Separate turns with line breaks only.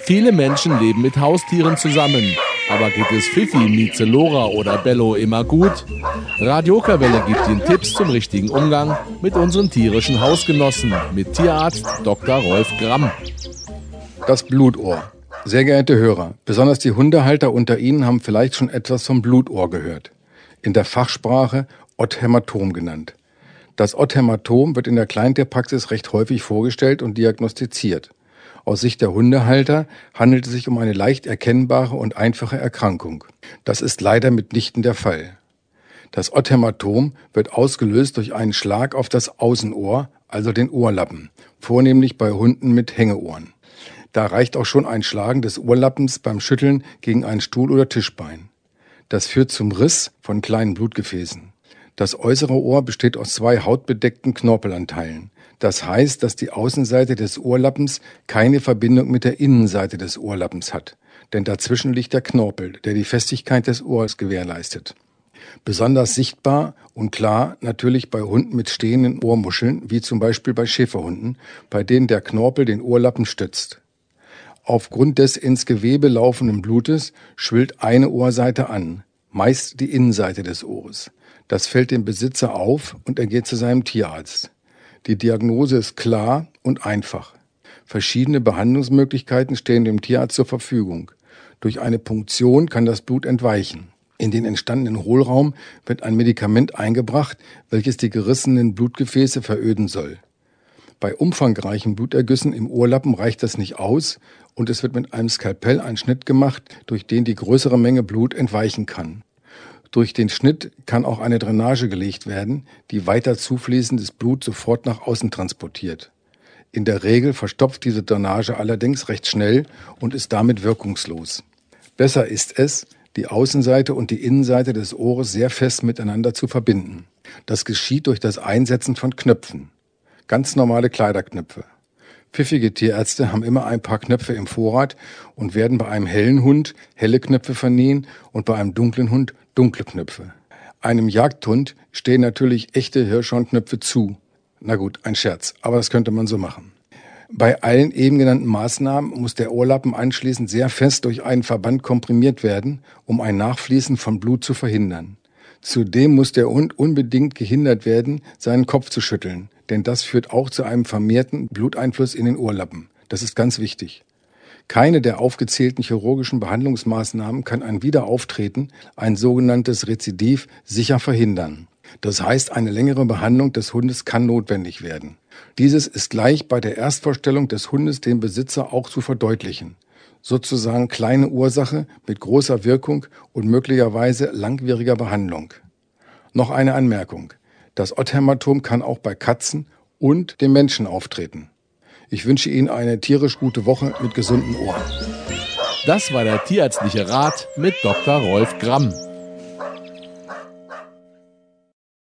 Viele Menschen leben mit Haustieren zusammen. Aber geht es Fifi, Mieze, Lora oder Bello immer gut? Radio gibt Ihnen Tipps zum richtigen Umgang mit unseren tierischen Hausgenossen mit Tierarzt Dr. Rolf Gramm.
Das Blutohr. Sehr geehrte Hörer, besonders die Hundehalter unter Ihnen haben vielleicht schon etwas vom Blutohr gehört. In der Fachsprache Otthämatom genannt. Das Otthämatom wird in der Kleintierpraxis recht häufig vorgestellt und diagnostiziert. Aus Sicht der Hundehalter handelt es sich um eine leicht erkennbare und einfache Erkrankung. Das ist leider mitnichten der Fall. Das Otthämatom wird ausgelöst durch einen Schlag auf das Außenohr, also den Ohrlappen, vornehmlich bei Hunden mit Hängeohren. Da reicht auch schon ein Schlagen des Ohrlappens beim Schütteln gegen einen Stuhl oder Tischbein. Das führt zum Riss von kleinen Blutgefäßen. Das äußere Ohr besteht aus zwei hautbedeckten Knorpelanteilen. Das heißt, dass die Außenseite des Ohrlappens keine Verbindung mit der Innenseite des Ohrlappens hat, denn dazwischen liegt der Knorpel, der die Festigkeit des Ohrs gewährleistet. Besonders sichtbar und klar natürlich bei Hunden mit stehenden Ohrmuscheln, wie zum Beispiel bei Schäferhunden, bei denen der Knorpel den Ohrlappen stützt. Aufgrund des ins Gewebe laufenden Blutes schwillt eine Ohrseite an, meist die Innenseite des Ohres. Das fällt dem Besitzer auf und er geht zu seinem Tierarzt. Die Diagnose ist klar und einfach. Verschiedene Behandlungsmöglichkeiten stehen dem Tierarzt zur Verfügung. Durch eine Punktion kann das Blut entweichen. In den entstandenen Hohlraum wird ein Medikament eingebracht, welches die gerissenen Blutgefäße veröden soll. Bei umfangreichen Blutergüssen im Ohrlappen reicht das nicht aus und es wird mit einem Skalpell ein Schnitt gemacht, durch den die größere Menge Blut entweichen kann. Durch den Schnitt kann auch eine Drainage gelegt werden, die weiter zufließendes Blut sofort nach außen transportiert. In der Regel verstopft diese Drainage allerdings recht schnell und ist damit wirkungslos. Besser ist es, die Außenseite und die Innenseite des Ohres sehr fest miteinander zu verbinden. Das geschieht durch das Einsetzen von Knöpfen. Ganz normale Kleiderknöpfe. Pfiffige Tierärzte haben immer ein paar Knöpfe im Vorrat und werden bei einem hellen Hund helle Knöpfe vernähen und bei einem dunklen Hund dunkle Knöpfe. Einem Jagdhund stehen natürlich echte Hirschhornknöpfe zu. Na gut, ein Scherz, aber das könnte man so machen. Bei allen eben genannten Maßnahmen muss der Ohrlappen anschließend sehr fest durch einen Verband komprimiert werden, um ein Nachfließen von Blut zu verhindern. Zudem muss der Hund unbedingt gehindert werden, seinen Kopf zu schütteln, denn das führt auch zu einem vermehrten Bluteinfluss in den Ohrlappen. Das ist ganz wichtig. Keine der aufgezählten chirurgischen Behandlungsmaßnahmen kann ein Wiederauftreten, ein sogenanntes Rezidiv, sicher verhindern. Das heißt, eine längere Behandlung des Hundes kann notwendig werden. Dieses ist gleich bei der Erstvorstellung des Hundes dem Besitzer auch zu verdeutlichen. Sozusagen kleine Ursache mit großer Wirkung und möglicherweise langwieriger Behandlung. Noch eine Anmerkung. Das Otthämatom kann auch bei Katzen und dem Menschen auftreten. Ich wünsche Ihnen eine tierisch gute Woche mit gesunden Ohren.
Das war der tierärztliche Rat mit Dr. Rolf Gramm.